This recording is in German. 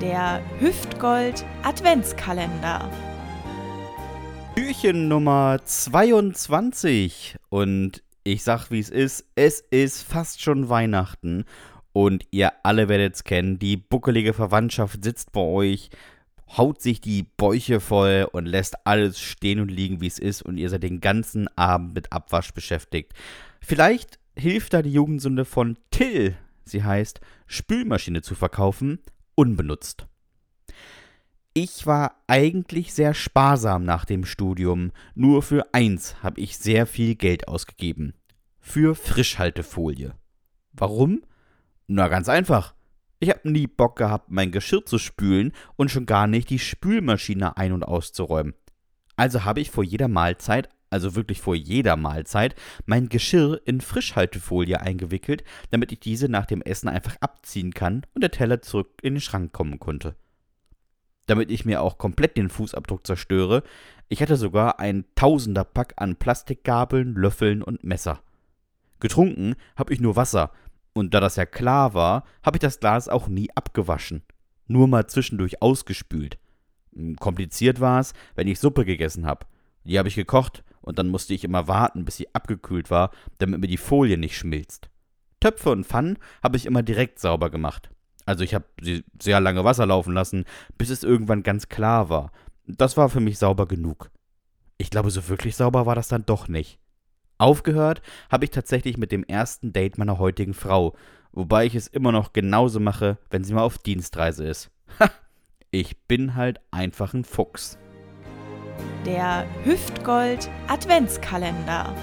Der Hüftgold Adventskalender. Türchen Nummer 22 und ich sag wie es ist, es ist fast schon Weihnachten. Und ihr alle werdet es kennen, die buckelige Verwandtschaft sitzt bei euch, haut sich die Bäuche voll und lässt alles stehen und liegen, wie es ist. Und ihr seid den ganzen Abend mit Abwasch beschäftigt. Vielleicht hilft da die Jugendsünde von Till, sie heißt Spülmaschine zu verkaufen, unbenutzt. Ich war eigentlich sehr sparsam nach dem Studium, nur für eins habe ich sehr viel Geld ausgegeben. Für Frischhaltefolie. Warum? Na ganz einfach. Ich habe nie Bock gehabt, mein Geschirr zu spülen und schon gar nicht die Spülmaschine ein- und auszuräumen. Also habe ich vor jeder Mahlzeit, also wirklich vor jeder Mahlzeit, mein Geschirr in Frischhaltefolie eingewickelt, damit ich diese nach dem Essen einfach abziehen kann und der Teller zurück in den Schrank kommen konnte. Damit ich mir auch komplett den Fußabdruck zerstöre, ich hatte sogar ein Tausenderpack an Plastikgabeln, Löffeln und Messer. Getrunken habe ich nur Wasser, und da das ja klar war, habe ich das Glas auch nie abgewaschen. Nur mal zwischendurch ausgespült. Hm, kompliziert war es, wenn ich Suppe gegessen habe. Die habe ich gekocht und dann musste ich immer warten, bis sie abgekühlt war, damit mir die Folie nicht schmilzt. Töpfe und Pfannen habe ich immer direkt sauber gemacht. Also ich habe sie sehr lange Wasser laufen lassen, bis es irgendwann ganz klar war. Das war für mich sauber genug. Ich glaube, so wirklich sauber war das dann doch nicht. Aufgehört habe ich tatsächlich mit dem ersten Date meiner heutigen Frau, wobei ich es immer noch genauso mache, wenn sie mal auf Dienstreise ist. Ha! Ich bin halt einfach ein Fuchs. Der Hüftgold Adventskalender.